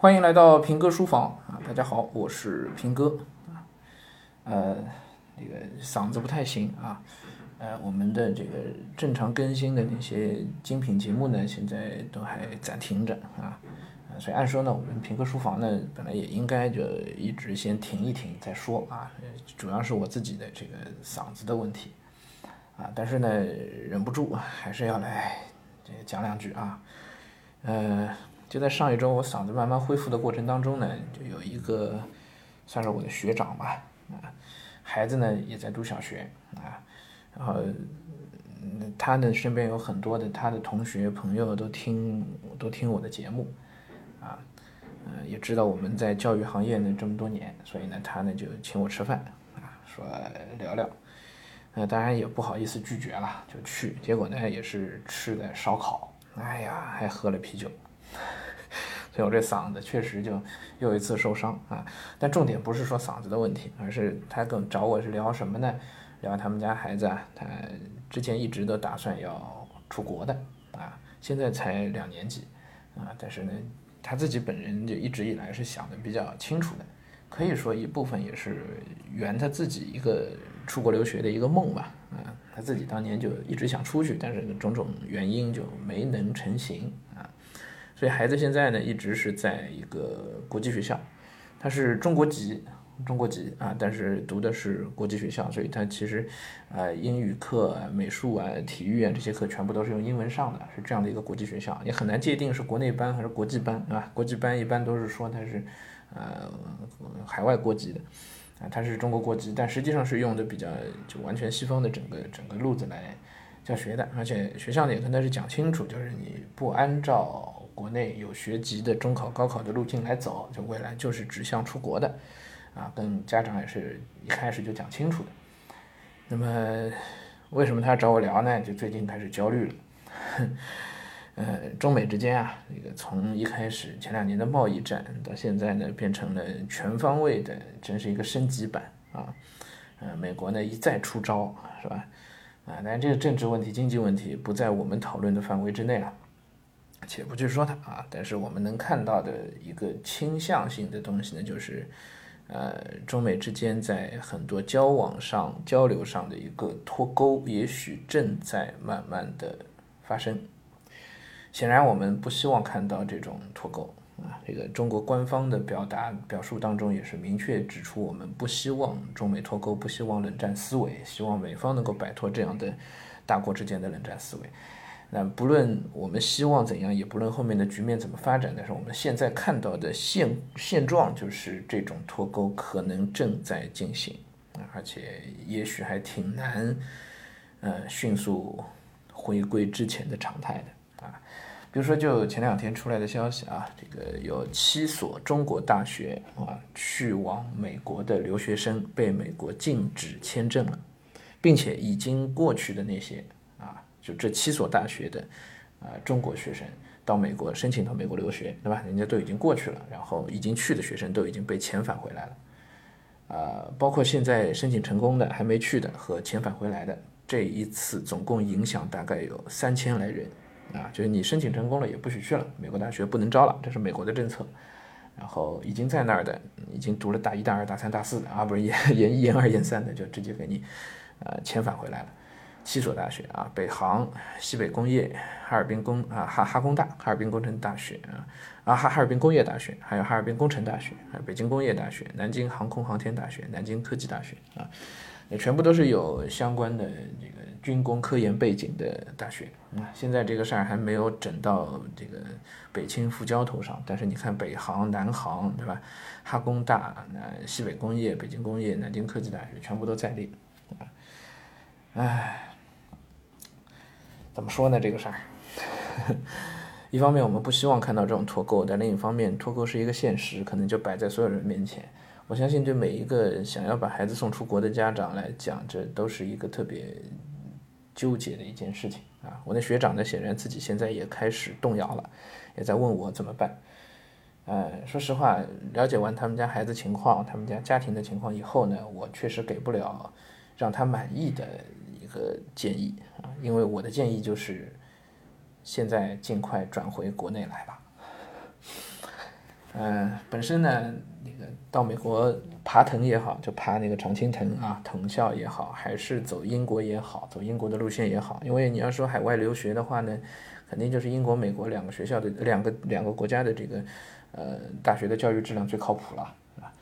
欢迎来到平哥书房啊！大家好，我是平哥啊。呃，这个嗓子不太行啊。呃，我们的这个正常更新的那些精品节目呢，现在都还暂停着啊。所以按说呢，我们平哥书房呢，本来也应该就一直先停一停再说啊。主要是我自己的这个嗓子的问题啊。但是呢，忍不住还是要来这讲两句啊。呃。就在上一周，我嗓子慢慢恢复的过程当中呢，就有一个算是我的学长吧，啊，孩子呢也在读小学啊，然后他呢身边有很多的他的同学朋友都听都听我的节目，啊，嗯，也知道我们在教育行业呢这么多年，所以呢他呢就请我吃饭啊，说聊聊，呃，当然也不好意思拒绝了，就去，结果呢也是吃的烧烤，哎呀，还喝了啤酒。所以我这嗓子确实就又一次受伤啊！但重点不是说嗓子的问题，而是他跟找我是聊什么呢？聊他们家孩子啊，他之前一直都打算要出国的啊，现在才两年级啊，但是呢，他自己本人就一直以来是想的比较清楚的，可以说一部分也是圆他自己一个出国留学的一个梦吧啊，他自己当年就一直想出去，但是种种原因就没能成行啊。所以孩子现在呢，一直是在一个国际学校，他是中国籍，中国籍啊，但是读的是国际学校，所以他其实，呃，英语课、美术啊、体育啊这些课全部都是用英文上的，是这样的一个国际学校，也很难界定是国内班还是国际班啊。国际班一般都是说他是，呃，海外国籍的，啊，他是中国国籍，但实际上是用的比较就完全西方的整个整个路子来教学的，而且学校呢也跟他是讲清楚，就是你不按照。国内有学籍的中考、高考的路径来走，就未来就是指向出国的，啊，跟家长也是一开始就讲清楚的。那么，为什么他找我聊呢？就最近开始焦虑了。呃，中美之间啊，那个从一开始前两年的贸易战，到现在呢变成了全方位的，真是一个升级版啊。呃，美国呢一再出招，是吧？啊，但这个政治问题、经济问题不在我们讨论的范围之内了。且不去说它啊，但是我们能看到的一个倾向性的东西呢，就是，呃，中美之间在很多交往上、交流上的一个脱钩，也许正在慢慢的发生。显然，我们不希望看到这种脱钩啊。这个中国官方的表达表述当中也是明确指出，我们不希望中美脱钩，不希望冷战思维，希望美方能够摆脱这样的大国之间的冷战思维。那不论我们希望怎样，也不论后面的局面怎么发展，但是我们现在看到的现现状就是这种脱钩可能正在进行而且也许还挺难，呃，迅速回归之前的常态的啊。比如说，就前两天出来的消息啊，这个有七所中国大学啊去往美国的留学生被美国禁止签证了，并且已经过去的那些。就这七所大学的，啊，中国学生到美国申请到美国留学，对吧？人家都已经过去了，然后已经去的学生都已经被遣返回来了，啊，包括现在申请成功的还没去的和遣返回来的，这一次总共影响大概有三千来人，啊，就是你申请成功了也不许去了，美国大学不能招了，这是美国的政策。然后已经在那儿的，已经读了大一、大二、大三、大四的啊，不是 研研一、研二、研三的，就直接给你，呃，遣返回来了。七所大学啊，北航、西北工业、哈尔滨工啊哈哈工大、哈尔滨工程大学啊啊哈哈尔滨工业大学，还有哈尔滨工程大学，还有北京工业大学、南京航空航天大学、南京科技大学啊，也全部都是有相关的这个军工科研背景的大学啊。现在这个事儿还没有整到这个北清复交头上，但是你看北航、南航对吧？哈工大、那西北工业、北京工业、南京科技大学全部都在列啊，唉。怎么说呢？这个事儿，一方面我们不希望看到这种脱钩，但另一方面，脱钩是一个现实，可能就摆在所有人面前。我相信，对每一个想要把孩子送出国的家长来讲，这都是一个特别纠结的一件事情啊。我那学长呢，显然自己现在也开始动摇了，也在问我怎么办。呃，说实话，了解完他们家孩子情况、他们家家庭的情况以后呢，我确实给不了让他满意的。个建议啊，因为我的建议就是，现在尽快转回国内来吧。嗯，本身呢，那个到美国爬藤也好，就爬那个常青藤啊，藤校也好，还是走英国也好，走英国的路线也好，因为你要说海外留学的话呢，肯定就是英国、美国两个学校的两个两个国家的这个呃大学的教育质量最靠谱了，啊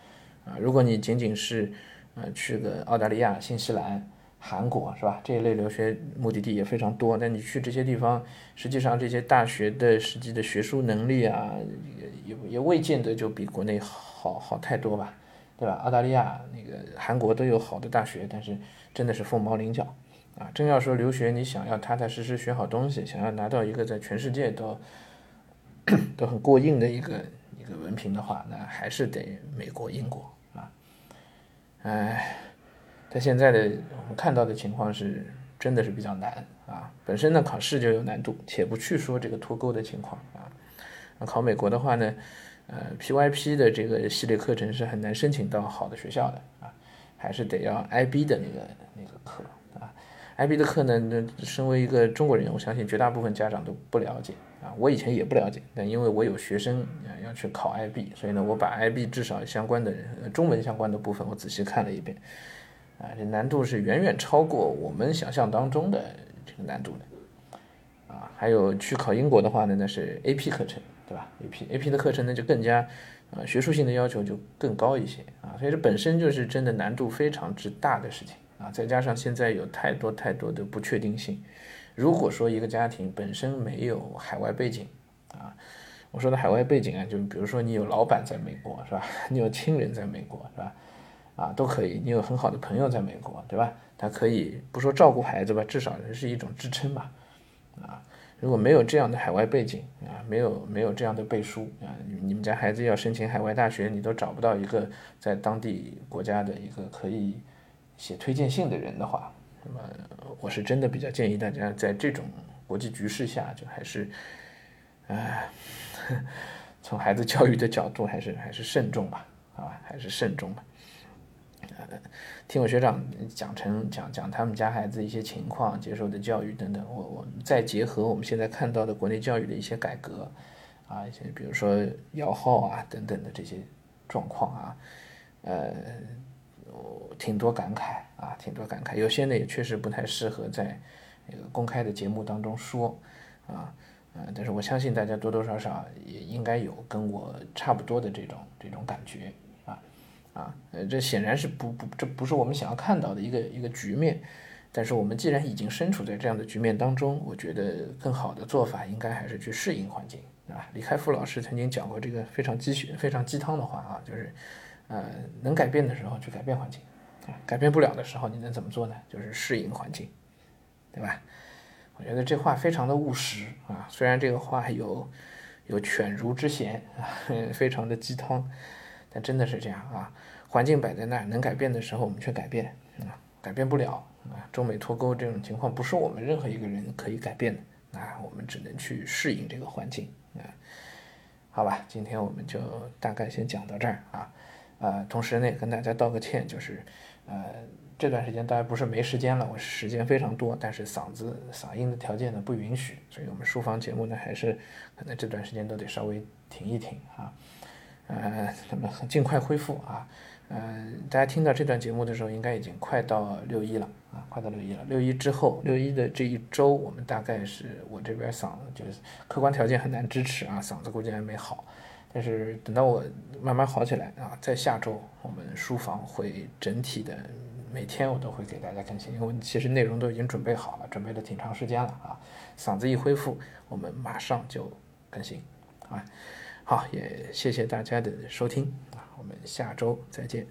啊，如果你仅仅是呃去个澳大利亚、新西兰。韩国是吧？这一类留学目的地也非常多。但你去这些地方，实际上这些大学的实际的学术能力啊，也也也未见得就比国内好好太多吧，对吧？澳大利亚、那个韩国都有好的大学，但是真的是凤毛麟角啊！真要说留学，你想要踏踏实实学好东西，想要拿到一个在全世界都 都很过硬的一个一个文凭的话，那还是得美国、英国啊，哎。但现在的我们看到的情况是，真的是比较难啊。本身呢考试就有难度，且不去说这个脱钩的情况啊。考美国的话呢，呃，PYP 的这个系列课程是很难申请到好的学校的啊，还是得要 IB 的那个那个课啊。IB 的课呢，那身为一个中国人，我相信绝大部分家长都不了解啊。我以前也不了解，但因为我有学生要去考 IB，所以呢，我把 IB 至少相关的中文相关的部分我仔细看了一遍。啊，这难度是远远超过我们想象当中的这个难度的，啊，还有去考英国的话呢，那是 AP 课程，对吧？AP AP 的课程呢就更加，啊，学术性的要求就更高一些啊，所以这本身就是真的难度非常之大的事情啊，再加上现在有太多太多的不确定性，如果说一个家庭本身没有海外背景，啊，我说的海外背景啊，就比如说你有老板在美国，是吧？你有亲人在美国，是吧？啊，都可以。你有很好的朋友在美国，对吧？他可以不说照顾孩子吧，至少是一种支撑吧。啊，如果没有这样的海外背景啊，没有没有这样的背书啊，你们家孩子要申请海外大学，你都找不到一个在当地国家的一个可以写推荐信的人的话，那么我是真的比较建议大家在这种国际局势下，就还是，哎，从孩子教育的角度，还是还是慎重吧，啊，还是慎重吧。呃，听我学长讲成讲讲他们家孩子一些情况、接受的教育等等，我我再结合我们现在看到的国内教育的一些改革，啊，一些比如说摇号啊等等的这些状况啊，呃，挺多感慨啊，挺多感慨。有些呢也确实不太适合在那个公开的节目当中说，啊，呃，但是我相信大家多多少少也应该有跟我差不多的这种这种感觉。啊，呃，这显然是不不，这不是我们想要看到的一个一个局面。但是我们既然已经身处在这样的局面当中，我觉得更好的做法应该还是去适应环境，啊。李开复老师曾经讲过这个非常鸡血、非常鸡汤的话啊，就是，呃，能改变的时候去改变环境，啊，改变不了的时候你能怎么做呢？就是适应环境，对吧？我觉得这话非常的务实啊，虽然这个话有有犬儒之嫌啊，非常的鸡汤。但真的是这样啊！环境摆在那儿，能改变的时候我们却改变啊，改变不了啊。中美脱钩这种情况不是我们任何一个人可以改变的啊，我们只能去适应这个环境啊。好吧，今天我们就大概先讲到这儿啊。呃，同时呢，跟大家道个歉，就是呃这段时间大家不是没时间了，我时间非常多，但是嗓子嗓音的条件呢不允许，所以我们书房节目呢还是可能这段时间都得稍微停一停啊。呃，那么尽快恢复啊，呃，大家听到这段节目的时候，应该已经快到六一了啊，快到六一了。六一之后，六一的这一周，我们大概是我这边嗓子就是客观条件很难支持啊，嗓子估计还没好。但是等到我慢慢好起来啊，在下周我们书房会整体的每天我都会给大家更新，因为其实内容都已经准备好了，准备了挺长时间了啊。嗓子一恢复，我们马上就更新啊。好，也谢谢大家的收听啊，我们下周再见。